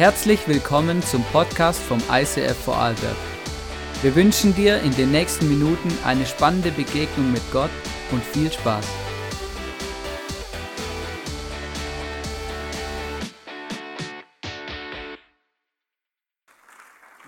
Herzlich willkommen zum Podcast vom ICF Vorarlberg. Wir wünschen dir in den nächsten Minuten eine spannende Begegnung mit Gott und viel Spaß.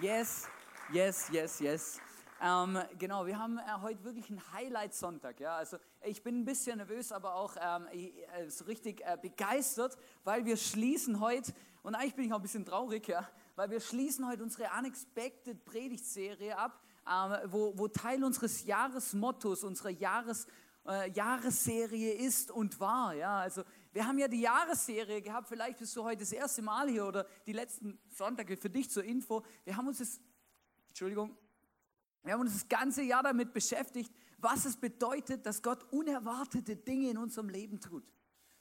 Yes, yes, yes, yes. Ähm, genau, wir haben äh, heute wirklich einen Highlight-Sonntag. Ja? Also ich bin ein bisschen nervös, aber auch ähm, äh, so richtig äh, begeistert, weil wir schließen heute, und eigentlich bin ich auch ein bisschen traurig, ja, weil wir schließen heute unsere Unexpected Predigtserie ab, ähm, wo, wo Teil unseres Jahresmottos, unserer Jahres, äh, Jahresserie ist und war. Ja? Also wir haben ja die Jahresserie gehabt, vielleicht bist du heute das erste Mal hier oder die letzten Sonntage für dich zur Info. Wir haben uns das, Entschuldigung, wir haben uns das ganze Jahr damit beschäftigt, was es bedeutet, dass Gott unerwartete Dinge in unserem Leben tut.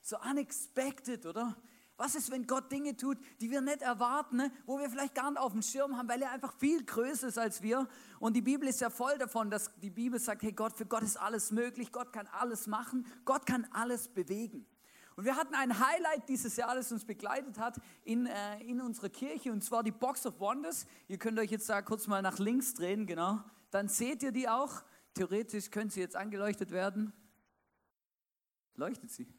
So unexpected, oder? Was ist, wenn Gott Dinge tut, die wir nicht erwarten, ne? wo wir vielleicht gar nicht auf dem Schirm haben, weil er einfach viel größer ist als wir? Und die Bibel ist ja voll davon, dass die Bibel sagt, hey Gott, für Gott ist alles möglich, Gott kann alles machen, Gott kann alles bewegen. Und wir hatten ein Highlight dieses Jahr, das uns begleitet hat in, äh, in unserer Kirche, und zwar die Box of Wonders. Ihr könnt euch jetzt da kurz mal nach links drehen, genau. Dann seht ihr die auch. Theoretisch könnte sie jetzt angeleuchtet werden. Leuchtet sie?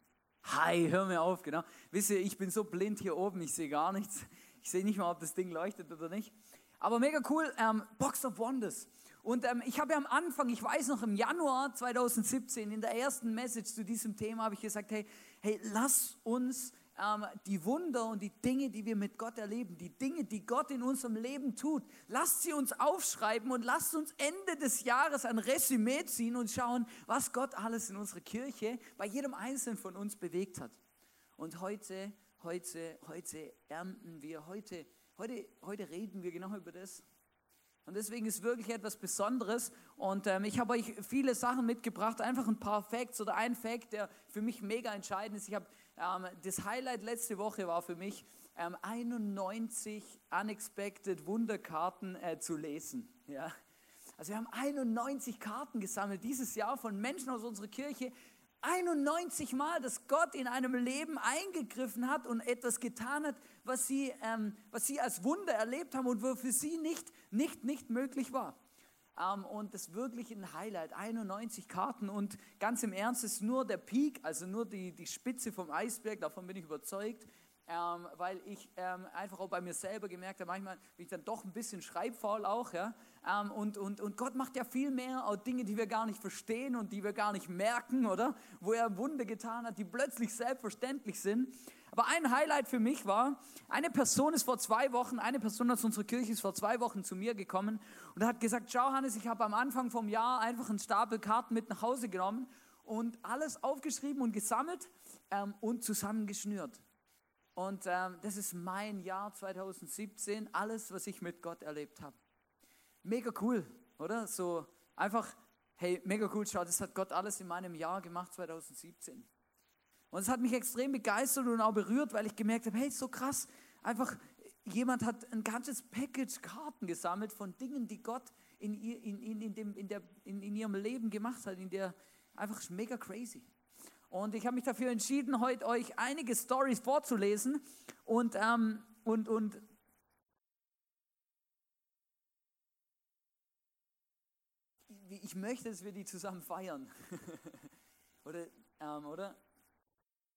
Hi, hör mir auf, genau. Wisst ihr, ich bin so blind hier oben, ich sehe gar nichts. Ich sehe nicht mal, ob das Ding leuchtet oder nicht. Aber mega cool, ähm, Box of Wonders. Und ähm, ich habe ja am Anfang, ich weiß noch im Januar 2017, in der ersten Message zu diesem Thema, habe ich gesagt, hey, hey, lass uns ähm, die Wunder und die Dinge, die wir mit Gott erleben, die Dinge, die Gott in unserem Leben tut, lasst sie uns aufschreiben und lasst uns Ende des Jahres ein Resümee ziehen und schauen, was Gott alles in unserer Kirche bei jedem Einzelnen von uns bewegt hat. Und heute, heute, heute ernten wir, heute, heute, heute reden wir genau über das. Und deswegen ist wirklich etwas Besonderes. Und ähm, ich habe euch viele Sachen mitgebracht, einfach ein paar Facts oder ein Fact, der für mich mega entscheidend ist. Ich habe das Highlight letzte Woche war für mich ähm, 91 unexpected Wunderkarten äh, zu lesen. Ja. Also wir haben 91 Karten gesammelt dieses Jahr von Menschen aus unserer Kirche, 91 Mal, dass Gott in einem Leben eingegriffen hat und etwas getan hat, was sie, ähm, was sie als Wunder erlebt haben und wo für sie nicht, nicht, nicht möglich war. Ähm, und das wirklich ein Highlight, 91 Karten und ganz im Ernst ist nur der Peak, also nur die, die Spitze vom Eisberg, davon bin ich überzeugt ähm, weil ich ähm, einfach auch bei mir selber gemerkt habe, manchmal bin ich dann doch ein bisschen schreibfaul auch, ja. Und, und, und Gott macht ja viel mehr, auch Dinge, die wir gar nicht verstehen und die wir gar nicht merken, oder? Wo er Wunder getan hat, die plötzlich selbstverständlich sind. Aber ein Highlight für mich war, eine Person ist vor zwei Wochen, eine Person aus unserer Kirche ist vor zwei Wochen zu mir gekommen und hat gesagt, schau Hannes, ich habe am Anfang vom Jahr einfach einen Stapel Karten mit nach Hause genommen und alles aufgeschrieben und gesammelt ähm, und zusammengeschnürt. Und ähm, das ist mein Jahr 2017, alles, was ich mit Gott erlebt habe. Mega cool, oder? So einfach, hey, mega cool, schau, das hat Gott alles in meinem Jahr gemacht, 2017. Und es hat mich extrem begeistert und auch berührt, weil ich gemerkt habe, hey, so krass, einfach, jemand hat ein ganzes Package Karten gesammelt von Dingen, die Gott in, ihr, in, in, in, dem, in, der, in, in ihrem Leben gemacht hat, in der einfach mega crazy. Und ich habe mich dafür entschieden, heute euch einige Stories vorzulesen. Und, ähm, und, und ich möchte, dass wir die zusammen feiern. oder, ähm, oder?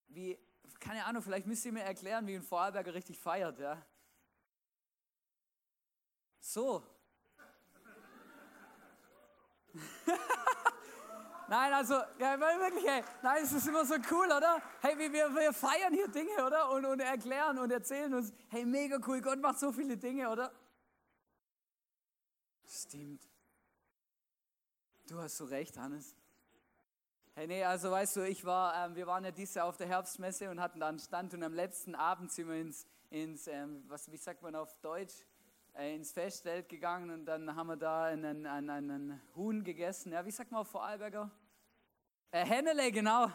Wie, keine Ahnung, vielleicht müsst ihr mir erklären, wie ein Vorarlberger richtig feiert, ja? So. Nein, also, ja, wirklich, ey, nein, es ist immer so cool, oder? Hey, wir, wir feiern hier Dinge, oder? Und, und erklären und erzählen uns, hey, mega cool, Gott macht so viele Dinge, oder? Stimmt. Du hast so recht, Hannes. Hey, nee, also weißt du, ich war, ähm, wir waren ja dieses Jahr auf der Herbstmesse und hatten da einen Stand und am letzten Abend sind wir ins, ins ähm, was, wie sagt man auf Deutsch, äh, ins Festfeld gegangen und dann haben wir da einen, einen, einen Huhn gegessen. Ja, wie sagt man auf Vorarlberger? Äh, Hennele, genau.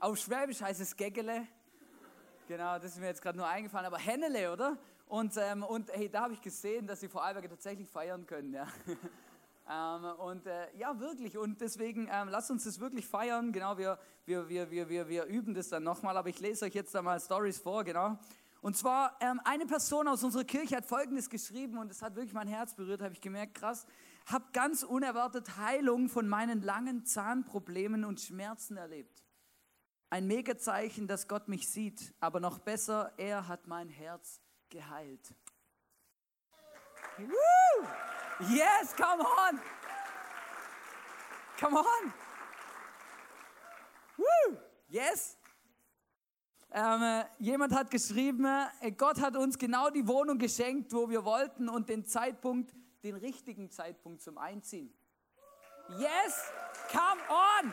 Auf Schwäbisch heißt es Geggele. Genau, das ist mir jetzt gerade nur eingefallen, aber Hennele, oder? Und, ähm, und hey, da habe ich gesehen, dass die Vorarlberger tatsächlich feiern können. Ja. ähm, und äh, ja, wirklich. Und deswegen ähm, lasst uns das wirklich feiern. Genau, wir, wir, wir, wir, wir, wir üben das dann nochmal. Aber ich lese euch jetzt da mal Stories vor, genau. Und zwar, ähm, eine Person aus unserer Kirche hat Folgendes geschrieben und es hat wirklich mein Herz berührt, habe ich gemerkt, krass. Hab ganz unerwartet Heilung von meinen langen Zahnproblemen und Schmerzen erlebt. Ein Megazeichen, dass Gott mich sieht, aber noch besser, er hat mein Herz geheilt. Woo! Yes, come on! Come on! Woo! Yes! Ähm, äh, jemand hat geschrieben, äh, Gott hat uns genau die Wohnung geschenkt, wo wir wollten und den Zeitpunkt, den richtigen Zeitpunkt zum Einziehen. Yes, come on!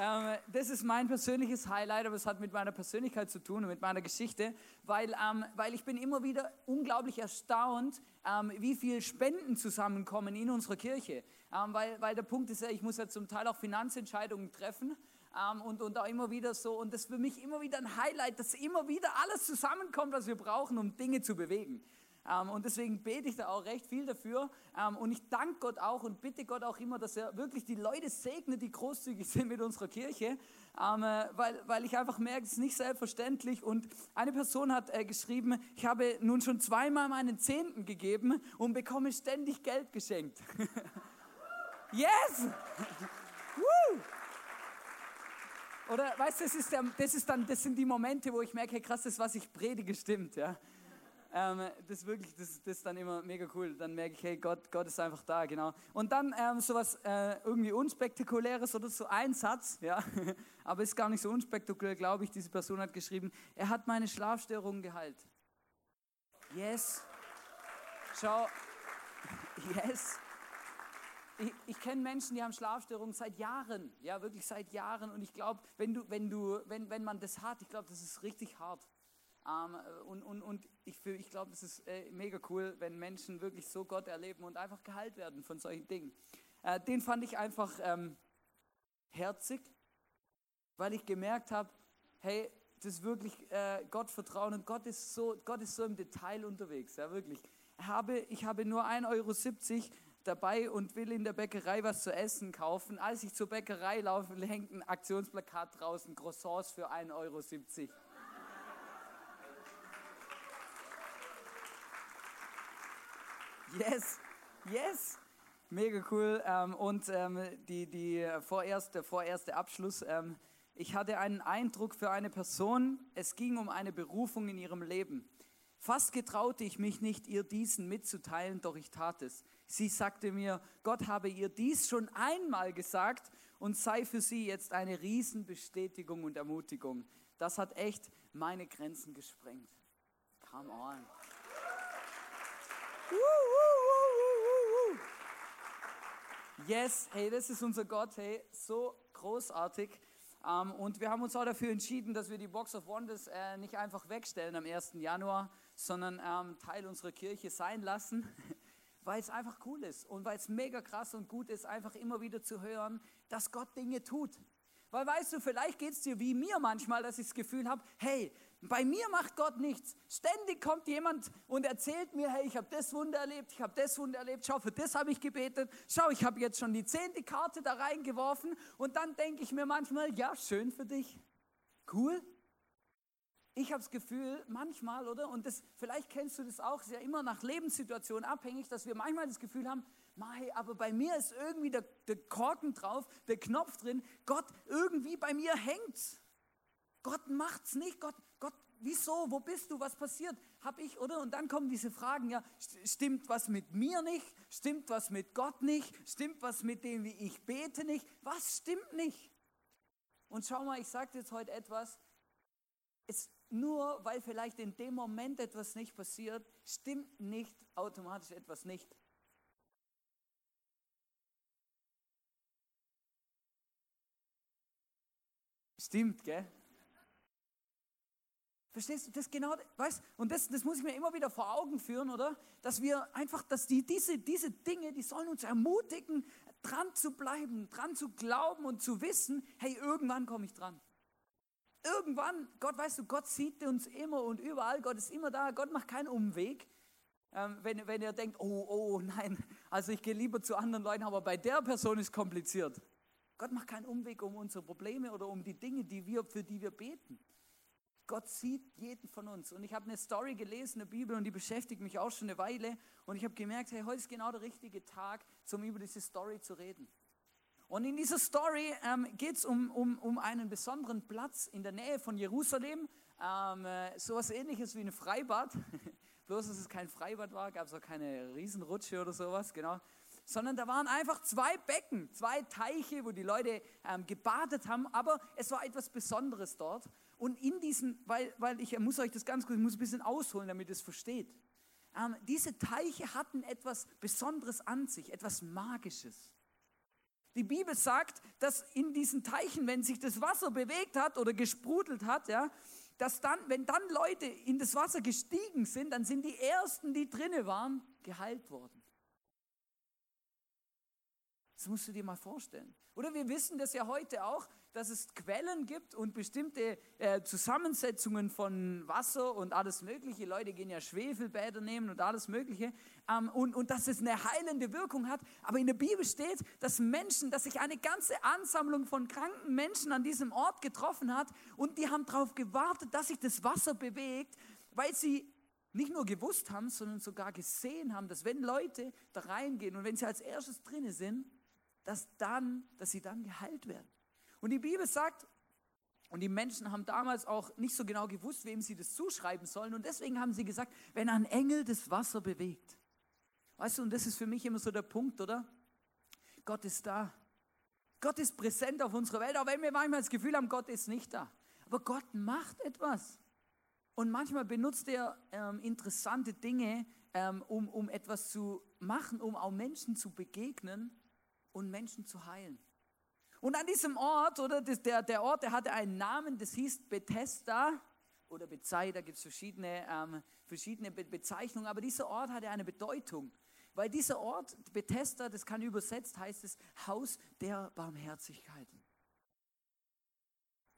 Ähm, das ist mein persönliches Highlight, aber es hat mit meiner Persönlichkeit zu tun und mit meiner Geschichte, weil, ähm, weil ich bin immer wieder unglaublich erstaunt, ähm, wie viel Spenden zusammenkommen in unserer Kirche. Ähm, weil, weil der Punkt ist ja, ich muss ja zum Teil auch Finanzentscheidungen treffen ähm, und, und auch immer wieder so. Und das ist für mich immer wieder ein Highlight, dass immer wieder alles zusammenkommt, was wir brauchen, um Dinge zu bewegen. Ähm, und deswegen bete ich da auch recht viel dafür. Ähm, und ich danke Gott auch und bitte Gott auch immer, dass er wirklich die Leute segnet, die großzügig sind mit unserer Kirche, ähm, äh, weil, weil ich einfach merke, es ist nicht selbstverständlich. Und eine Person hat äh, geschrieben, ich habe nun schon zweimal meinen Zehnten gegeben und bekomme ständig Geld geschenkt. yes! Woo! Oder weißt du, das, ist der, das, ist dann, das sind die Momente, wo ich merke, hey, krass, das, was ich predige, stimmt. Ja? Ähm, das wirklich, das, das ist dann immer mega cool. Dann merke ich, hey, Gott, Gott ist einfach da, genau. Und dann ähm, sowas äh, irgendwie unspektakuläres oder so ein Satz, ja, aber ist gar nicht so unspektakulär, glaube ich. Diese Person hat geschrieben, er hat meine Schlafstörungen geheilt. Yes. Schau, yes. Ich, ich kenne Menschen, die haben Schlafstörungen seit Jahren, ja, wirklich seit Jahren. Und ich glaube, wenn, du, wenn, du, wenn, wenn man das hat, ich glaube, das ist richtig hart. Ähm, und, und, und ich, ich glaube, es ist äh, mega cool, wenn Menschen wirklich so Gott erleben und einfach geheilt werden von solchen Dingen. Äh, den fand ich einfach ähm, herzig, weil ich gemerkt habe, hey, das ist wirklich äh, Gott vertrauen und Gott ist so, Gott ist so im Detail unterwegs, ja wirklich. Habe, ich habe nur 1,70 Euro dabei und will in der Bäckerei was zu essen kaufen. Als ich zur Bäckerei laufe, hängt ein Aktionsplakat draußen, Croissants für 1,70 Euro. Yes, yes. Mega cool. Ähm, und ähm, die, die vorerste, vorerste Abschluss. Ähm, ich hatte einen Eindruck für eine Person. Es ging um eine Berufung in ihrem Leben. Fast getraute ich mich nicht, ihr diesen mitzuteilen, doch ich tat es. Sie sagte mir, Gott habe ihr dies schon einmal gesagt und sei für sie jetzt eine Riesenbestätigung und Ermutigung. Das hat echt meine Grenzen gesprengt. Come on. Yes, hey, das ist unser Gott, hey, so großartig. Um, ähm, und wir haben uns auch dafür entschieden, dass wir die Box of Wonders äh, nicht einfach wegstellen am 1. Januar, sondern ähm, Teil unserer Kirche sein lassen, weil es einfach cool ist und weil es mega krass und gut ist, einfach immer wieder zu hören, dass Gott Dinge tut. Weil weißt du, vielleicht geht es dir wie mir manchmal, dass ich das Gefühl habe, hey, bei mir macht Gott nichts. Ständig kommt jemand und erzählt mir, hey, ich habe das Wunder erlebt, ich habe das Wunder erlebt, schau, für das habe ich gebetet, schau, ich habe jetzt schon die zehnte Karte da reingeworfen und dann denke ich mir manchmal, ja, schön für dich, cool. Ich habe das Gefühl, manchmal, oder, und das, vielleicht kennst du das auch, ist ja immer nach Lebenssituationen abhängig, dass wir manchmal das Gefühl haben, Mai, aber bei mir ist irgendwie der, der Korken drauf, der Knopf drin, Gott, irgendwie bei mir hängt's. Gott macht's nicht. Gott, Gott, wieso? Wo bist du? Was passiert? Hab ich, oder? Und dann kommen diese Fragen, ja, stimmt was mit mir nicht? Stimmt was mit Gott nicht? Stimmt was mit dem, wie ich bete nicht? Was stimmt nicht? Und schau mal, ich sage jetzt heute etwas, es, nur weil vielleicht in dem Moment etwas nicht passiert, stimmt nicht automatisch etwas nicht. Stimmt, gell? Verstehst du das genau? Weißt, und das, das muss ich mir immer wieder vor Augen führen, oder? Dass wir einfach, dass die, diese, diese Dinge, die sollen uns ermutigen, dran zu bleiben, dran zu glauben und zu wissen, hey, irgendwann komme ich dran. Irgendwann, Gott, weißt du, Gott sieht uns immer und überall, Gott ist immer da, Gott macht keinen Umweg. Ähm, wenn, wenn ihr denkt, oh, oh, nein, also ich gehe lieber zu anderen Leuten, aber bei der Person ist kompliziert. Gott macht keinen Umweg um unsere Probleme oder um die Dinge, die wir, für die wir beten. Gott sieht jeden von uns. Und ich habe eine Story gelesen in der Bibel und die beschäftigt mich auch schon eine Weile. Und ich habe gemerkt, hey, heute ist genau der richtige Tag, um über diese Story zu reden. Und in dieser Story ähm, geht es um, um, um einen besonderen Platz in der Nähe von Jerusalem. Ähm, äh, sowas ähnliches wie ein Freibad. Bloß, dass es kein Freibad war, gab es auch keine Riesenrutsche oder sowas, genau. Sondern da waren einfach zwei Becken, zwei Teiche, wo die Leute ähm, gebadet haben. Aber es war etwas Besonderes dort. Und in diesen, weil, weil ich muss euch das ganz kurz, ich muss ein bisschen ausholen, damit ihr es versteht. Ähm, diese Teiche hatten etwas Besonderes an sich, etwas Magisches. Die Bibel sagt, dass in diesen Teichen, wenn sich das Wasser bewegt hat oder gesprudelt hat, ja, dass dann, wenn dann Leute in das Wasser gestiegen sind, dann sind die ersten, die drinne waren, geheilt worden. Das musst du dir mal vorstellen. Oder wir wissen das ja heute auch, dass es Quellen gibt und bestimmte äh, Zusammensetzungen von Wasser und alles Mögliche. Leute gehen ja Schwefelbäder nehmen und alles Mögliche. Ähm, und, und dass es eine heilende Wirkung hat. Aber in der Bibel steht, dass Menschen, dass sich eine ganze Ansammlung von kranken Menschen an diesem Ort getroffen hat und die haben darauf gewartet, dass sich das Wasser bewegt, weil sie nicht nur gewusst haben, sondern sogar gesehen haben, dass wenn Leute da reingehen und wenn sie als erstes drinne sind, dass dann, dass sie dann geheilt werden. Und die Bibel sagt, und die Menschen haben damals auch nicht so genau gewusst, wem sie das zuschreiben sollen. Und deswegen haben sie gesagt, wenn ein Engel das Wasser bewegt. Weißt du, und das ist für mich immer so der Punkt, oder? Gott ist da. Gott ist präsent auf unserer Welt, auch wenn wir manchmal das Gefühl haben, Gott ist nicht da. Aber Gott macht etwas. Und manchmal benutzt er ähm, interessante Dinge, ähm, um, um etwas zu machen, um auch Menschen zu begegnen und Menschen zu heilen. Und an diesem Ort, oder das, der, der Ort, der hatte einen Namen, das hieß Bethesda oder Bezei, da gibt es verschiedene, ähm, verschiedene Be Bezeichnungen, aber dieser Ort hatte eine Bedeutung. Weil dieser Ort, Bethesda, das kann übersetzt, heißt es Haus der Barmherzigkeiten.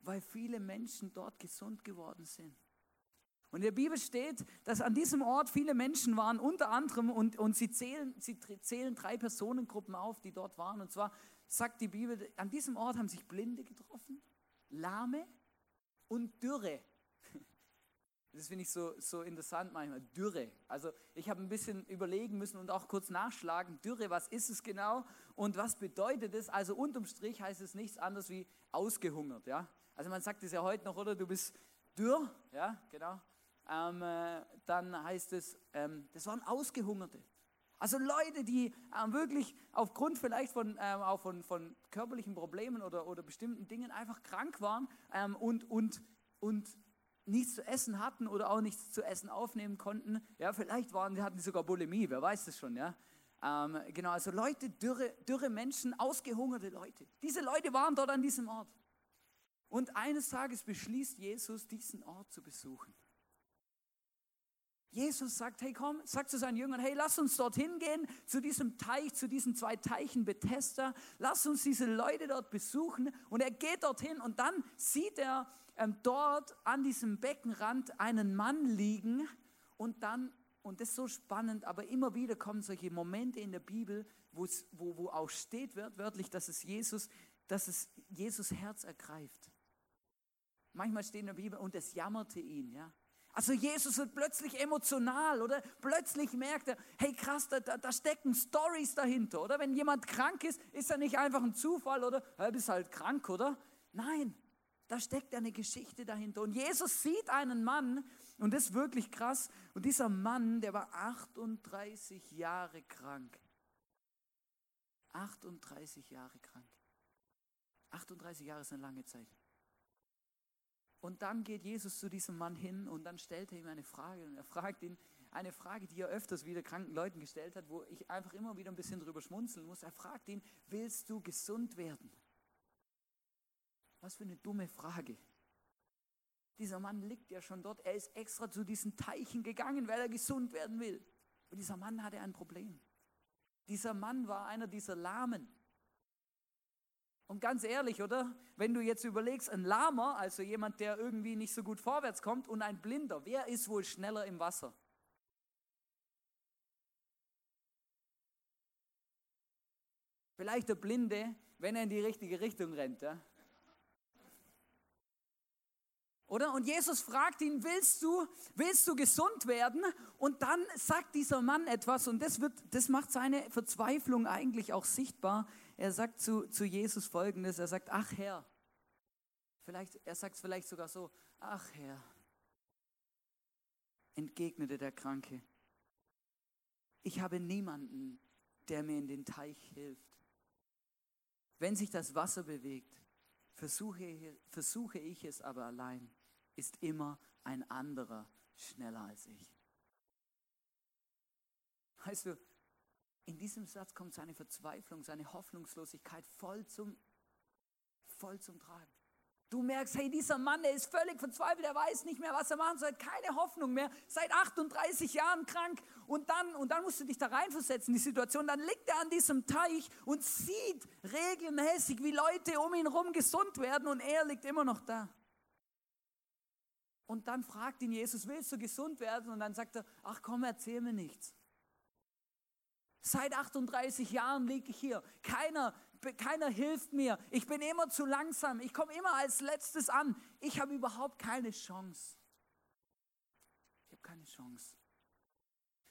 Weil viele Menschen dort gesund geworden sind. Und in der Bibel steht, dass an diesem Ort viele Menschen waren, unter anderem, und, und sie, zählen, sie zählen drei Personengruppen auf, die dort waren. Und zwar sagt die Bibel, an diesem Ort haben sich Blinde getroffen, Lahme und Dürre. Das finde ich so, so interessant manchmal. Dürre. Also ich habe ein bisschen überlegen müssen und auch kurz nachschlagen. Dürre, was ist es genau und was bedeutet es? Also unterm Strich heißt es nichts anderes wie ausgehungert. Ja? Also man sagt es ja heute noch, oder? Du bist dürr, ja, genau. Ähm, äh, dann heißt es, ähm, das waren Ausgehungerte. Also Leute, die ähm, wirklich aufgrund vielleicht von, ähm, auch von, von körperlichen Problemen oder, oder bestimmten Dingen einfach krank waren ähm, und, und, und nichts zu essen hatten oder auch nichts zu essen aufnehmen konnten. Ja, vielleicht waren, hatten sie sogar Bulimie, wer weiß das schon, ja. Ähm, genau, also Leute, dürre, dürre Menschen, ausgehungerte Leute. Diese Leute waren dort an diesem Ort. Und eines Tages beschließt Jesus, diesen Ort zu besuchen. Jesus sagt, hey komm, sagt zu seinen Jüngern, hey, lass uns dorthin gehen, zu diesem Teich, zu diesen zwei Teichen Bethesda, lass uns diese Leute dort besuchen. Und er geht dorthin und dann sieht er ähm, dort an diesem Beckenrand einen Mann liegen und dann, und das ist so spannend, aber immer wieder kommen solche Momente in der Bibel, wo, wo auch steht wird, wörtlich, dass es Jesus, dass es Jesus Herz ergreift. Manchmal steht in der Bibel, und es jammerte ihn, ja. Also Jesus wird plötzlich emotional oder plötzlich merkt er, hey krass, da, da, da stecken Stories dahinter, oder? Wenn jemand krank ist, ist er nicht einfach ein Zufall oder, er bist halt krank, oder? Nein, da steckt eine Geschichte dahinter. Und Jesus sieht einen Mann, und das ist wirklich krass, und dieser Mann, der war 38 Jahre krank. 38 Jahre krank. 38 Jahre ist eine lange Zeit. Und dann geht Jesus zu diesem Mann hin und dann stellt er ihm eine Frage. Und er fragt ihn eine Frage, die er öfters wieder kranken Leuten gestellt hat, wo ich einfach immer wieder ein bisschen drüber schmunzeln muss. Er fragt ihn, willst du gesund werden? Was für eine dumme Frage. Dieser Mann liegt ja schon dort. Er ist extra zu diesen Teichen gegangen, weil er gesund werden will. Und dieser Mann hatte ein Problem. Dieser Mann war einer dieser Lahmen. Und ganz ehrlich, oder? Wenn du jetzt überlegst, ein Lahmer, also jemand, der irgendwie nicht so gut vorwärts kommt, und ein Blinder, wer ist wohl schneller im Wasser? Vielleicht der Blinde, wenn er in die richtige Richtung rennt. Ja? Oder? Und Jesus fragt ihn, willst du, willst du gesund werden? Und dann sagt dieser Mann etwas und das, wird, das macht seine Verzweiflung eigentlich auch sichtbar. Er sagt zu, zu Jesus folgendes, er sagt, ach Herr, vielleicht, er sagt es vielleicht sogar so, ach Herr, entgegnete der Kranke, ich habe niemanden, der mir in den Teich hilft. Wenn sich das Wasser bewegt, versuche, versuche ich es aber allein, ist immer ein anderer schneller als ich. Weißt du, in diesem Satz kommt seine Verzweiflung, seine Hoffnungslosigkeit voll zum, voll zum Tragen. Du merkst, hey, dieser Mann, der ist völlig verzweifelt, er weiß nicht mehr, was er machen soll, keine Hoffnung mehr, seit 38 Jahren krank. Und dann, und dann musst du dich da reinversetzen, die Situation. Dann liegt er an diesem Teich und sieht regelmäßig, wie Leute um ihn herum gesund werden und er liegt immer noch da. Und dann fragt ihn Jesus, willst du gesund werden? Und dann sagt er, ach komm, erzähl mir nichts. Seit 38 Jahren liege ich hier. Keiner keiner hilft mir, ich bin immer zu langsam, ich komme immer als letztes an, ich habe überhaupt keine Chance. Ich habe keine Chance.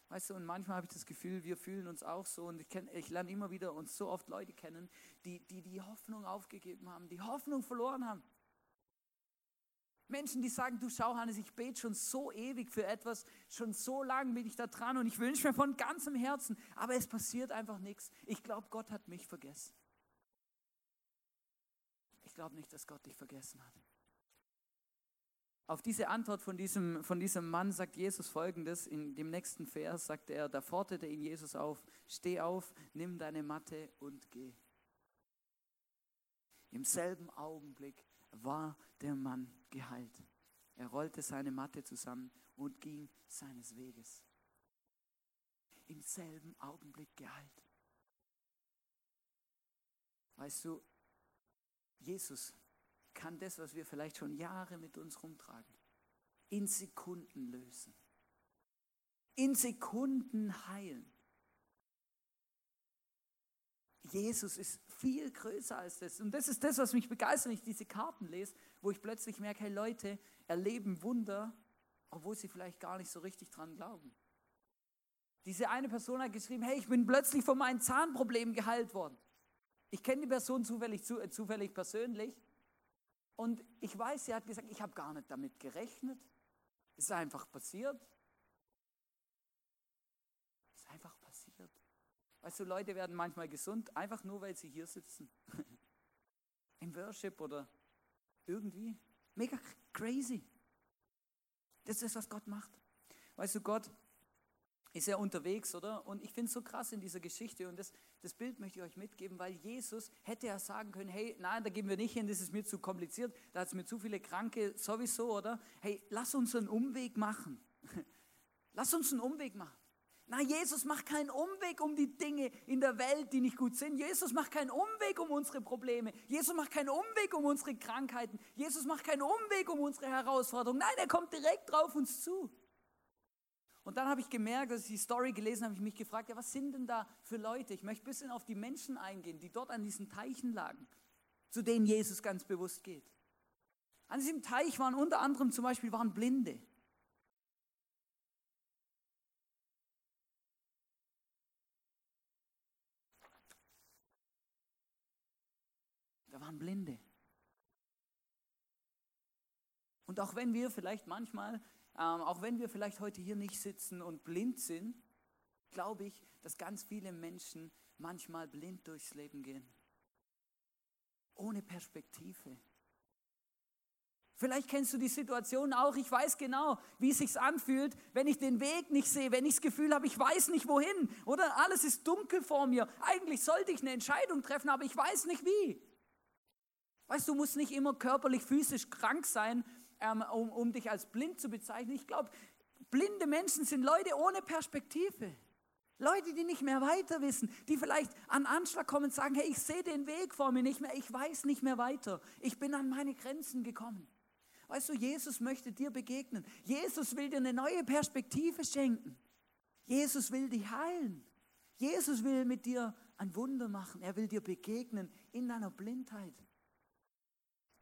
Weißt du, und manchmal habe ich das Gefühl, wir fühlen uns auch so und ich, ich lerne immer wieder uns so oft Leute kennen, die, die die Hoffnung aufgegeben haben, die Hoffnung verloren haben. Menschen, die sagen, du schau Hannes, ich bete schon so ewig für etwas, schon so lange bin ich da dran und ich wünsche mir von ganzem Herzen, aber es passiert einfach nichts. Ich glaube, Gott hat mich vergessen glaube nicht, dass Gott dich vergessen hat. Auf diese Antwort von diesem, von diesem Mann sagt Jesus folgendes. In dem nächsten Vers sagt er, da forderte ihn Jesus auf, steh auf, nimm deine Matte und geh. Im selben Augenblick war der Mann geheilt. Er rollte seine Matte zusammen und ging seines Weges. Im selben Augenblick geheilt. Weißt du, Jesus kann das, was wir vielleicht schon Jahre mit uns rumtragen, in Sekunden lösen. In Sekunden heilen. Jesus ist viel größer als das. Und das ist das, was mich begeistert, wenn ich diese Karten lese, wo ich plötzlich merke, hey Leute erleben Wunder, obwohl sie vielleicht gar nicht so richtig dran glauben. Diese eine Person hat geschrieben, hey, ich bin plötzlich von meinem Zahnproblem geheilt worden. Ich kenne die Person zufällig, zu, äh, zufällig persönlich und ich weiß, sie hat gesagt, ich habe gar nicht damit gerechnet. Es ist einfach passiert. Es ist einfach passiert. Weißt du, Leute werden manchmal gesund, einfach nur, weil sie hier sitzen. Im Worship oder irgendwie. Mega crazy. Das ist, was Gott macht. Weißt du, Gott ist er unterwegs, oder? Und ich finde es so krass in dieser Geschichte und das, das Bild möchte ich euch mitgeben, weil Jesus hätte ja sagen können, hey, nein, da gehen wir nicht hin, das ist mir zu kompliziert, da hat es mir zu viele Kranke sowieso, oder? Hey, lass uns einen Umweg machen. Lass uns einen Umweg machen. Na, Jesus macht keinen Umweg um die Dinge in der Welt, die nicht gut sind. Jesus macht keinen Umweg um unsere Probleme. Jesus macht keinen Umweg um unsere Krankheiten. Jesus macht keinen Umweg um unsere Herausforderungen. Nein, er kommt direkt drauf uns zu. Und dann habe ich gemerkt, als ich die Story gelesen habe, ich mich gefragt, ja, was sind denn da für Leute? Ich möchte ein bisschen auf die Menschen eingehen, die dort an diesen Teichen lagen, zu denen Jesus ganz bewusst geht. An diesem Teich waren unter anderem zum Beispiel waren Blinde. Da waren Blinde. Und auch wenn wir vielleicht manchmal ähm, auch wenn wir vielleicht heute hier nicht sitzen und blind sind, glaube ich, dass ganz viele Menschen manchmal blind durchs Leben gehen. Ohne Perspektive. Vielleicht kennst du die Situation auch. Ich weiß genau, wie es sich anfühlt, wenn ich den Weg nicht sehe, wenn ich das Gefühl habe, ich weiß nicht wohin oder alles ist dunkel vor mir. Eigentlich sollte ich eine Entscheidung treffen, aber ich weiß nicht wie. Weißt du, du musst nicht immer körperlich, physisch krank sein, ähm, um, um dich als blind zu bezeichnen. Ich glaube, blinde Menschen sind Leute ohne Perspektive. Leute, die nicht mehr weiter wissen, die vielleicht an Anschlag kommen und sagen, hey, ich sehe den Weg vor mir nicht mehr, ich weiß nicht mehr weiter, ich bin an meine Grenzen gekommen. Weißt du, Jesus möchte dir begegnen. Jesus will dir eine neue Perspektive schenken. Jesus will dich heilen. Jesus will mit dir ein Wunder machen. Er will dir begegnen in deiner Blindheit.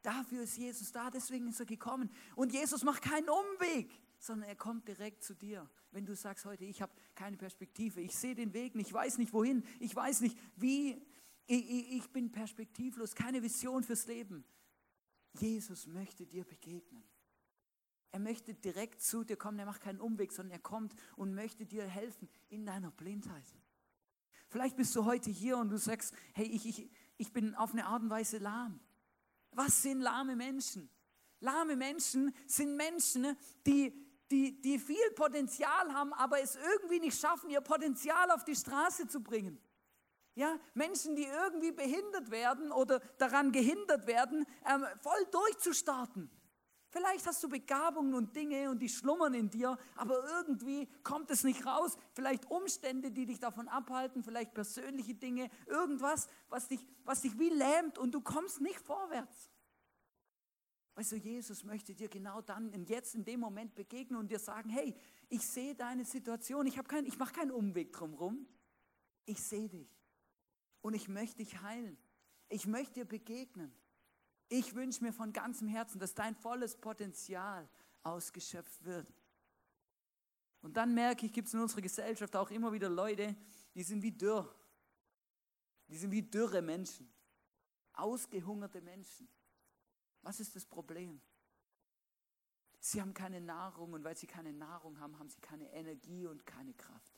Dafür ist Jesus da, deswegen ist er gekommen. Und Jesus macht keinen Umweg, sondern er kommt direkt zu dir. Wenn du sagst heute, ich habe keine Perspektive, ich sehe den Weg nicht, ich weiß nicht wohin, ich weiß nicht wie, ich, ich, bin perspektivlos, keine Vision fürs Leben. Jesus möchte dir begegnen. Er möchte direkt zu dir kommen, er macht keinen Umweg, sondern er kommt und möchte dir helfen in deiner Blindheit. Vielleicht bist du heute hier und du sagst, hey, ich, ich, ich bin auf eine Art und Weise lahm. Was sind lahme Menschen? Lahme Menschen sind Menschen, die, die, die viel Potenzial haben, aber es irgendwie nicht schaffen, ihr Potenzial auf die Straße zu bringen. Ja, Menschen, die irgendwie behindert werden oder daran gehindert werden, ähm, voll durchzustarten. Vielleicht hast du Begabungen und Dinge und die schlummern in dir, aber irgendwie kommt es nicht raus. Vielleicht Umstände, die dich davon abhalten, vielleicht persönliche Dinge, irgendwas, was dich, was dich wie lähmt und du kommst nicht vorwärts. Weißt du, Jesus möchte dir genau dann und jetzt in dem Moment begegnen und dir sagen, hey, ich sehe deine Situation, ich, kein, ich mache keinen Umweg drumherum, ich sehe dich und ich möchte dich heilen. Ich möchte dir begegnen. Ich wünsche mir von ganzem Herzen, dass dein volles Potenzial ausgeschöpft wird. Und dann merke ich, gibt es in unserer Gesellschaft auch immer wieder Leute, die sind wie dürr. Die sind wie dürre Menschen. Ausgehungerte Menschen. Was ist das Problem? Sie haben keine Nahrung und weil sie keine Nahrung haben, haben sie keine Energie und keine Kraft.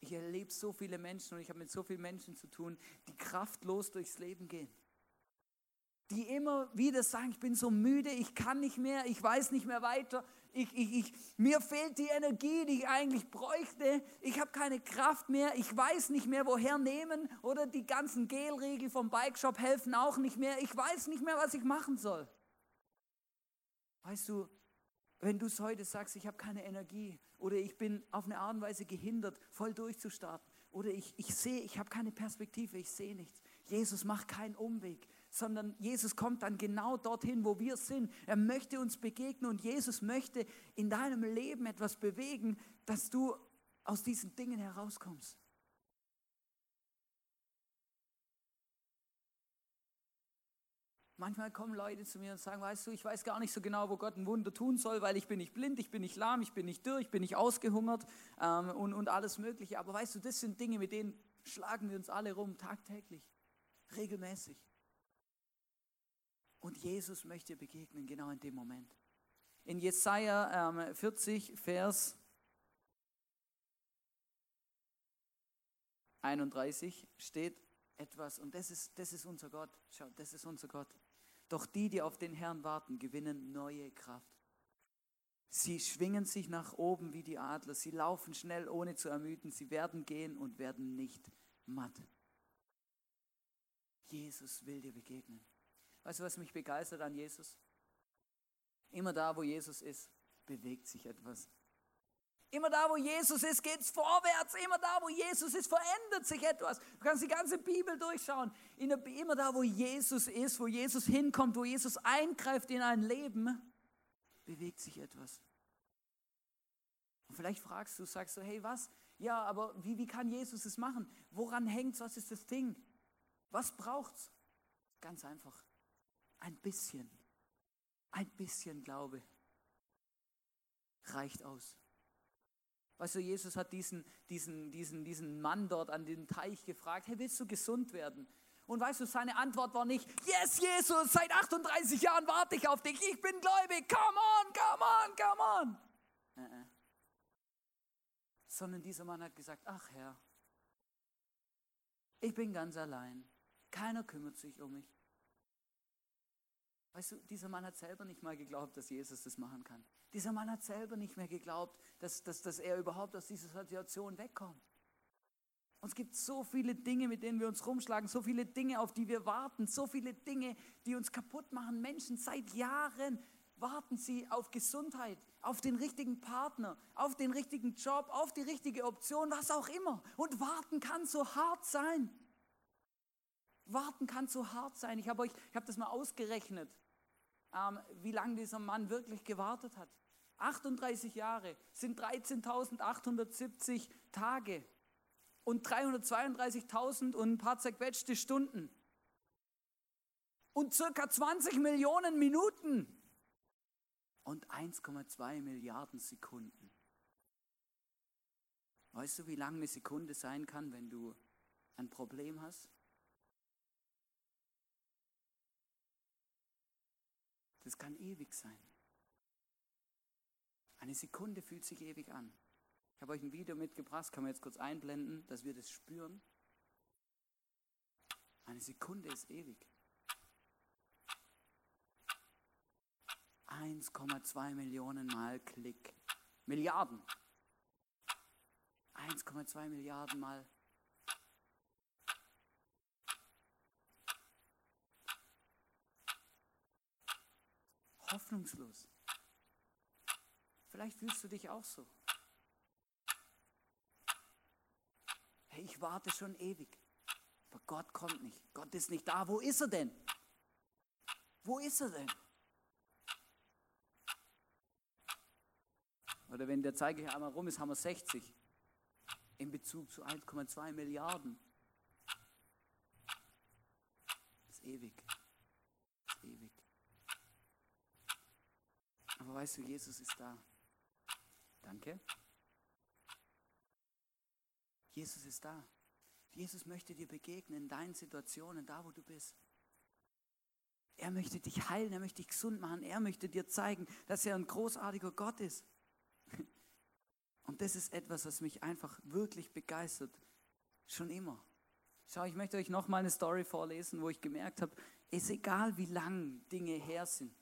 Ich erlebe so viele Menschen und ich habe mit so vielen Menschen zu tun, die kraftlos durchs Leben gehen die immer wieder sagen, ich bin so müde, ich kann nicht mehr, ich weiß nicht mehr weiter, ich, ich, ich, mir fehlt die Energie, die ich eigentlich bräuchte, ich habe keine Kraft mehr, ich weiß nicht mehr, woher nehmen oder die ganzen Gelriegel vom Bikeshop helfen auch nicht mehr, ich weiß nicht mehr, was ich machen soll. Weißt du, wenn du es heute sagst, ich habe keine Energie oder ich bin auf eine Art und Weise gehindert, voll durchzustarten oder ich, ich sehe, ich habe keine Perspektive, ich sehe nichts. Jesus macht keinen Umweg sondern Jesus kommt dann genau dorthin, wo wir sind. Er möchte uns begegnen und Jesus möchte in deinem Leben etwas bewegen, dass du aus diesen Dingen herauskommst. Manchmal kommen Leute zu mir und sagen, weißt du, ich weiß gar nicht so genau, wo Gott ein Wunder tun soll, weil ich bin nicht blind, ich bin nicht lahm, ich bin nicht dürr, ich bin nicht ausgehungert ähm, und, und alles Mögliche. Aber weißt du, das sind Dinge, mit denen schlagen wir uns alle rum, tagtäglich, regelmäßig. Und Jesus möchte begegnen, genau in dem Moment. In Jesaja ähm, 40, Vers 31 steht etwas, und das ist, das ist unser Gott. Schau, das ist unser Gott. Doch die, die auf den Herrn warten, gewinnen neue Kraft. Sie schwingen sich nach oben wie die Adler. Sie laufen schnell, ohne zu ermüden. Sie werden gehen und werden nicht matt. Jesus will dir begegnen. Weißt du, was mich begeistert an Jesus? Immer da, wo Jesus ist, bewegt sich etwas. Immer da, wo Jesus ist, geht es vorwärts. Immer da, wo Jesus ist, verändert sich etwas. Du kannst die ganze Bibel durchschauen. Immer da, wo Jesus ist, wo Jesus hinkommt, wo Jesus eingreift in ein Leben, bewegt sich etwas. Und vielleicht fragst du, sagst du, hey, was? Ja, aber wie, wie kann Jesus es machen? Woran hängt es? Was ist das Ding? Was braucht es? Ganz einfach. Ein bisschen, ein bisschen Glaube reicht aus. Weißt du, Jesus hat diesen, diesen, diesen, diesen Mann dort an dem Teich gefragt, hey, willst du gesund werden? Und weißt du, seine Antwort war nicht, yes, Jesus, seit 38 Jahren warte ich auf dich, ich bin gläubig, come on, come on, come on. Äh, äh. Sondern dieser Mann hat gesagt, ach Herr, ich bin ganz allein, keiner kümmert sich um mich. Weißt du, dieser Mann hat selber nicht mal geglaubt, dass Jesus das machen kann. Dieser Mann hat selber nicht mehr geglaubt, dass, dass, dass er überhaupt aus dieser Situation wegkommt. Und es gibt so viele Dinge, mit denen wir uns rumschlagen, so viele Dinge, auf die wir warten, so viele Dinge, die uns kaputt machen. Menschen seit Jahren warten sie auf Gesundheit, auf den richtigen Partner, auf den richtigen Job, auf die richtige Option, was auch immer. Und warten kann so hart sein. Warten kann so hart sein. Ich habe hab das mal ausgerechnet ähm, wie lange dieser Mann wirklich gewartet hat. 38 Jahre sind 13.870 Tage und 332.000 und ein paar zerquetschte Stunden. und circa 20 Millionen Minuten und 1,2 Milliarden Sekunden. Weißt du, wie lang eine Sekunde sein kann, wenn du ein Problem hast? Das kann ewig sein. Eine Sekunde fühlt sich ewig an. Ich habe euch ein Video mitgebracht, kann man jetzt kurz einblenden, dass wir das spüren. Eine Sekunde ist ewig. 1,2 Millionen Mal Klick. Milliarden. 1,2 Milliarden Mal. Hoffnungslos. Vielleicht fühlst du dich auch so. Hey, ich warte schon ewig. Aber Gott kommt nicht. Gott ist nicht da. Wo ist er denn? Wo ist er denn? Oder wenn der Zeiger einmal rum ist, haben wir 60 in Bezug zu 1,2 Milliarden. Das ist ewig. Das ist ewig. Aber weißt du, Jesus ist da. Danke. Jesus ist da. Jesus möchte dir begegnen in deinen Situationen, da wo du bist. Er möchte dich heilen, er möchte dich gesund machen, er möchte dir zeigen, dass er ein großartiger Gott ist. Und das ist etwas, was mich einfach wirklich begeistert. Schon immer. Schau, ich möchte euch noch mal eine Story vorlesen, wo ich gemerkt habe, es ist egal, wie lang Dinge her sind.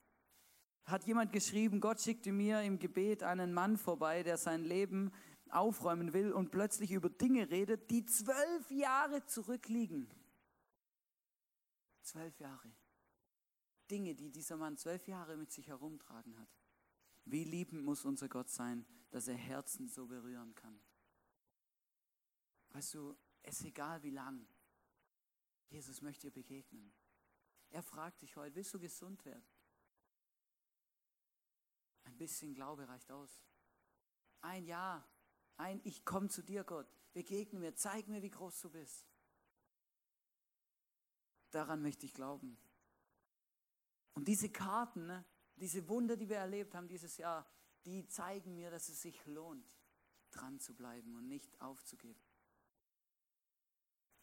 Hat jemand geschrieben, Gott schickte mir im Gebet einen Mann vorbei, der sein Leben aufräumen will und plötzlich über Dinge redet, die zwölf Jahre zurückliegen. Zwölf Jahre. Dinge, die dieser Mann zwölf Jahre mit sich herumtragen hat. Wie liebend muss unser Gott sein, dass er Herzen so berühren kann. Weißt du, es ist egal wie lang. Jesus möchte dir begegnen. Er fragt dich heute, willst du gesund werden? Ein bisschen Glaube reicht aus. Ein Ja, ein Ich komme zu dir, Gott. Begegne mir, zeig mir, wie groß du bist. Daran möchte ich glauben. Und diese Karten, ne, diese Wunder, die wir erlebt haben dieses Jahr, die zeigen mir, dass es sich lohnt, dran zu bleiben und nicht aufzugeben.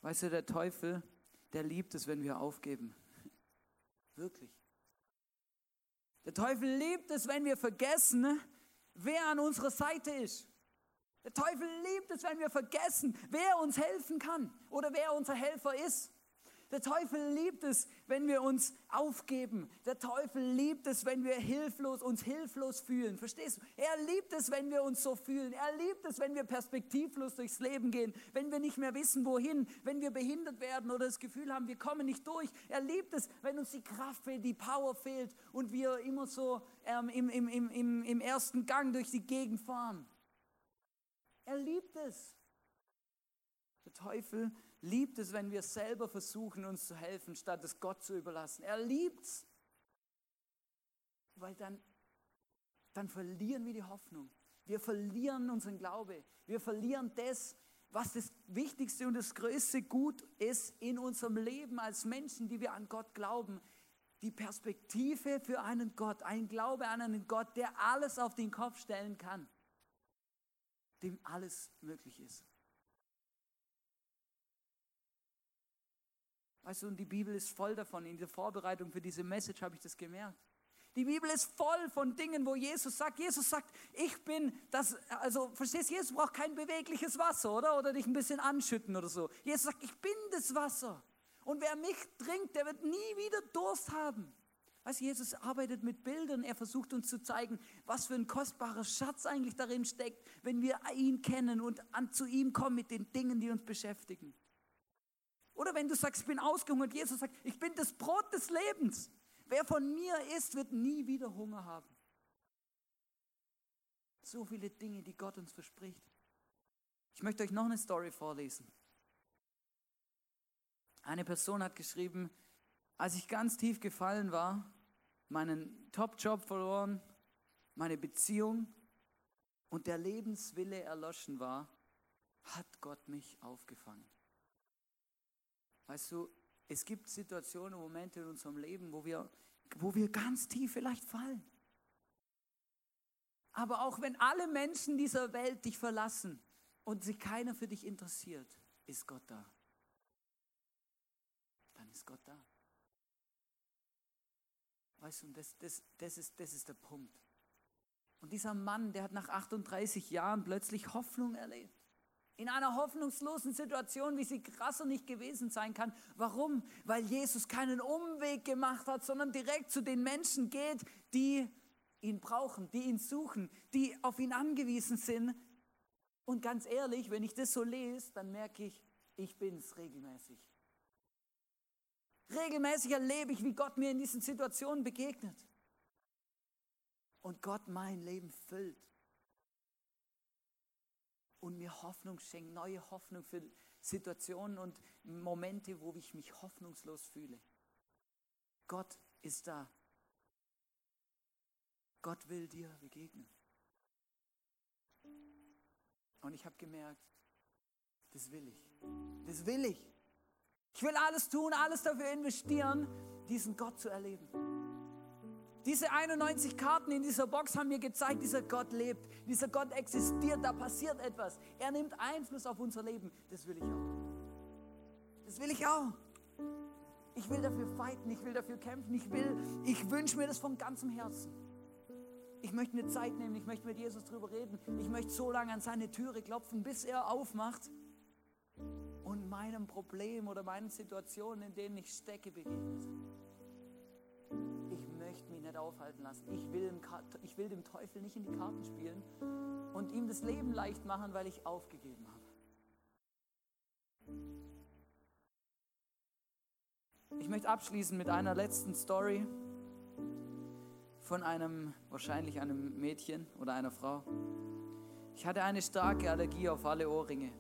Weißt du, der Teufel, der liebt es, wenn wir aufgeben. Wirklich. Der Teufel liebt es, wenn wir vergessen, wer an unserer Seite ist. Der Teufel liebt es, wenn wir vergessen, wer uns helfen kann oder wer unser Helfer ist. Der Teufel liebt es, wenn wir uns aufgeben. Der Teufel liebt es, wenn wir hilflos, uns hilflos fühlen. Verstehst du? Er liebt es, wenn wir uns so fühlen. Er liebt es, wenn wir perspektivlos durchs Leben gehen, wenn wir nicht mehr wissen, wohin, wenn wir behindert werden oder das Gefühl haben, wir kommen nicht durch. Er liebt es, wenn uns die Kraft fehlt, die Power fehlt und wir immer so ähm, im, im, im, im ersten Gang durch die Gegend fahren. Er liebt es. Der Teufel liebt es, wenn wir selber versuchen, uns zu helfen, statt es Gott zu überlassen. Er liebt es. Weil dann, dann verlieren wir die Hoffnung. Wir verlieren unseren Glaube. Wir verlieren das, was das wichtigste und das größte Gut ist in unserem Leben als Menschen, die wir an Gott glauben. Die Perspektive für einen Gott, ein Glaube an einen Gott, der alles auf den Kopf stellen kann, dem alles möglich ist. Weißt du, und die Bibel ist voll davon. In der Vorbereitung für diese Message habe ich das gemerkt. Die Bibel ist voll von Dingen, wo Jesus sagt, Jesus sagt, ich bin das, also verstehst du, Jesus braucht kein bewegliches Wasser, oder? Oder dich ein bisschen anschütten oder so. Jesus sagt, ich bin das Wasser. Und wer mich trinkt, der wird nie wieder Durst haben. Weißt du, Jesus arbeitet mit Bildern, er versucht uns zu zeigen, was für ein kostbarer Schatz eigentlich darin steckt, wenn wir ihn kennen und an, zu ihm kommen mit den Dingen, die uns beschäftigen. Oder wenn du sagst, ich bin ausgehungert, Jesus sagt, ich bin das Brot des Lebens. Wer von mir isst, wird nie wieder Hunger haben. So viele Dinge, die Gott uns verspricht. Ich möchte euch noch eine Story vorlesen. Eine Person hat geschrieben, als ich ganz tief gefallen war, meinen Top-Job verloren, meine Beziehung und der Lebenswille erloschen war, hat Gott mich aufgefangen. Weißt du, es gibt Situationen, Momente in unserem Leben, wo wir, wo wir ganz tief vielleicht fallen. Aber auch wenn alle Menschen dieser Welt dich verlassen und sich keiner für dich interessiert, ist Gott da. Dann ist Gott da. Weißt du, das, das, das, ist, das ist der Punkt. Und dieser Mann, der hat nach 38 Jahren plötzlich Hoffnung erlebt. In einer hoffnungslosen Situation, wie sie krasser nicht gewesen sein kann. Warum? Weil Jesus keinen Umweg gemacht hat, sondern direkt zu den Menschen geht, die ihn brauchen, die ihn suchen, die auf ihn angewiesen sind. Und ganz ehrlich, wenn ich das so lese, dann merke ich, ich bin es regelmäßig. Regelmäßig erlebe ich, wie Gott mir in diesen Situationen begegnet. Und Gott mein Leben füllt. Und mir Hoffnung schenkt, neue Hoffnung für Situationen und Momente, wo ich mich hoffnungslos fühle. Gott ist da. Gott will dir begegnen. Und ich habe gemerkt, das will ich. Das will ich. Ich will alles tun, alles dafür investieren, diesen Gott zu erleben. Diese 91 Karten in dieser Box haben mir gezeigt, dieser Gott lebt, dieser Gott existiert, da passiert etwas. Er nimmt Einfluss auf unser Leben. Das will ich auch. Das will ich auch. Ich will dafür fighten, ich will dafür kämpfen, ich will, ich wünsche mir das von ganzem Herzen. Ich möchte mir Zeit nehmen, ich möchte mit Jesus drüber reden. Ich möchte so lange an seine Türe klopfen, bis er aufmacht und meinem Problem oder meinen Situationen, in denen ich stecke, begegnet. Nicht aufhalten lassen. Ich will, ich will dem Teufel nicht in die Karten spielen und ihm das Leben leicht machen, weil ich aufgegeben habe. Ich möchte abschließen mit einer letzten Story von einem, wahrscheinlich einem Mädchen oder einer Frau. Ich hatte eine starke Allergie auf alle Ohrringe,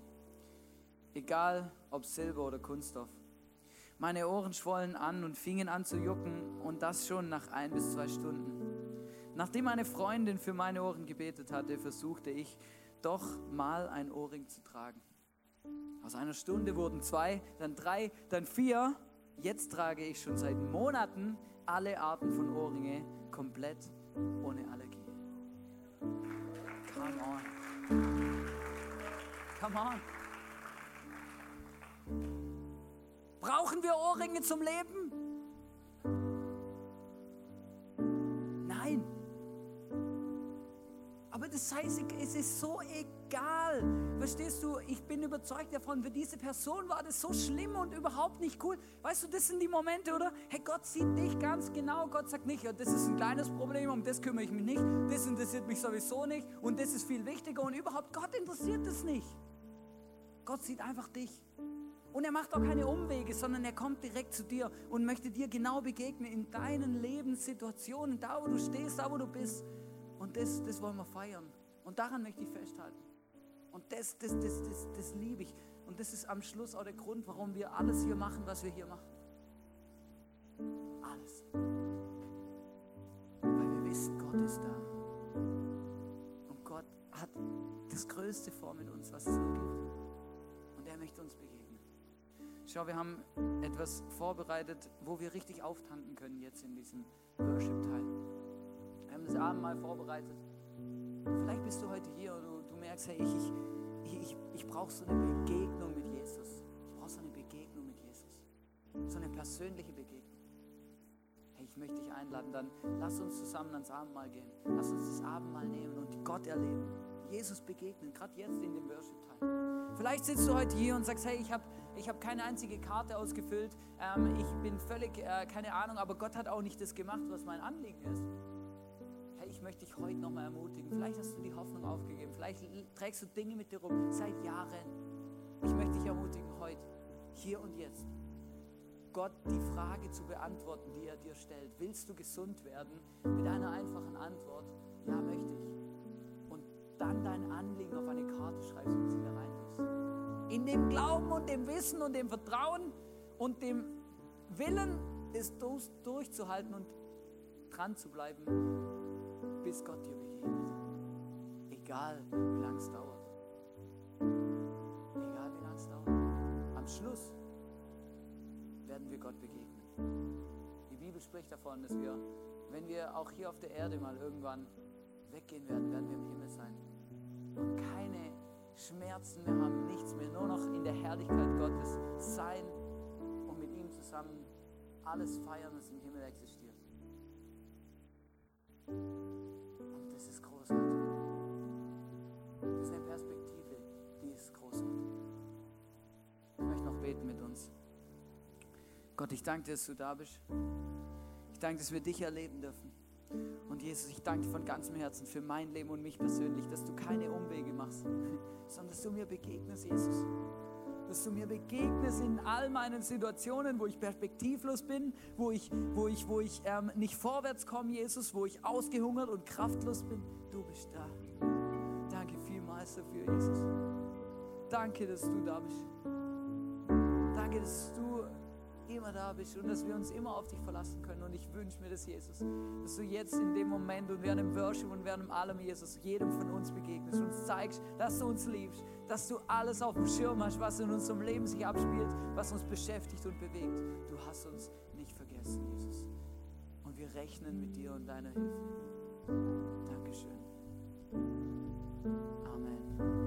egal ob Silber oder Kunststoff. Meine Ohren schwollen an und fingen an zu jucken und das schon nach ein bis zwei Stunden. Nachdem eine Freundin für meine Ohren gebetet hatte, versuchte ich doch mal ein Ohrring zu tragen. Aus einer Stunde wurden zwei, dann drei, dann vier. Jetzt trage ich schon seit Monaten alle Arten von Ohrringe komplett ohne Allergie. Come on. Come on. Brauchen wir Ohrringe zum Leben? Nein. Aber das heißt, es ist so egal. Verstehst du, ich bin überzeugt davon, für diese Person war das so schlimm und überhaupt nicht cool. Weißt du, das sind die Momente, oder? Hey, Gott sieht dich ganz genau. Gott sagt nicht, ja, das ist ein kleines Problem, um das kümmere ich mich nicht. Das interessiert mich sowieso nicht. Und das ist viel wichtiger. Und überhaupt, Gott interessiert das nicht. Gott sieht einfach dich. Und er macht auch keine Umwege, sondern er kommt direkt zu dir und möchte dir genau begegnen in deinen Lebenssituationen, da wo du stehst, da wo du bist. Und das, das wollen wir feiern. Und daran möchte ich festhalten. Und das, das, das, das, das liebe ich. Und das ist am Schluss auch der Grund, warum wir alles hier machen, was wir hier machen. Alles. Weil wir wissen, Gott ist da. Und Gott hat das Größte vor mit uns, was es nur gibt. Und er möchte uns begegnen. Schau, wir haben etwas vorbereitet, wo wir richtig auftanken können jetzt in diesem Worship-Teil. Wir haben das Abendmahl vorbereitet. Vielleicht bist du heute hier und du, du merkst, hey, ich, ich, ich, ich brauche so eine Begegnung mit Jesus. Ich brauche so eine Begegnung mit Jesus. So eine persönliche Begegnung. Hey, ich möchte dich einladen, dann lass uns zusammen ans Abendmahl gehen. Lass uns das Abendmahl nehmen und Gott erleben. Jesus begegnen, gerade jetzt in dem Worship-Teil. Vielleicht sitzt du heute hier und sagst, hey, ich habe ich habe keine einzige Karte ausgefüllt, ähm, ich bin völlig, äh, keine Ahnung, aber Gott hat auch nicht das gemacht, was mein Anliegen ist. Hey, ich möchte dich heute nochmal ermutigen. Vielleicht hast du die Hoffnung aufgegeben, vielleicht trägst du Dinge mit dir rum seit Jahren. Ich möchte dich ermutigen, heute, hier und jetzt, Gott die Frage zu beantworten, die er dir stellt. Willst du gesund werden? Mit einer einfachen Antwort, ja, möchte ich. Und dann dein Anliegen auf eine Karte schreibst und sie da in dem Glauben und dem Wissen und dem Vertrauen und dem Willen, es durchzuhalten und dran zu bleiben, bis Gott dir begegnet. Egal, wie lange es dauert. Egal, wie lange es dauert. Am Schluss werden wir Gott begegnen. Die Bibel spricht davon, dass wir, wenn wir auch hier auf der Erde mal irgendwann weggehen werden, werden wir im Himmel sein und keine Schmerzen mehr haben, nichts mehr, nur noch in der Herrlichkeit Gottes sein und mit ihm zusammen alles feiern, was im Himmel existiert. Und das ist großartig. Das ist eine Perspektive, die ist großartig. Ich möchte noch beten mit uns. Gott, ich danke dir, dass du da bist. Ich danke, dass wir dich erleben dürfen. Und Jesus, ich danke dir von ganzem Herzen für mein Leben und mich persönlich, dass du keine Umwege machst, sondern dass du mir begegnest, Jesus. Dass du mir begegnest in all meinen Situationen, wo ich perspektivlos bin, wo ich, wo ich, wo ich ähm, nicht vorwärts komme, Jesus, wo ich ausgehungert und kraftlos bin. Du bist da. Danke vielmals dafür, Jesus. Danke, dass du da bist. Danke, dass du immer da bist und dass wir uns immer auf dich verlassen können. Und ich wünsche mir das, Jesus, dass du jetzt in dem Moment und während dem Worship und während allem, Jesus, jedem von uns begegnest, uns zeigst, dass du uns liebst, dass du alles auf dem Schirm hast, was in unserem Leben sich abspielt, was uns beschäftigt und bewegt. Du hast uns nicht vergessen, Jesus. Und wir rechnen mit dir und deiner Hilfe. Dankeschön. Amen.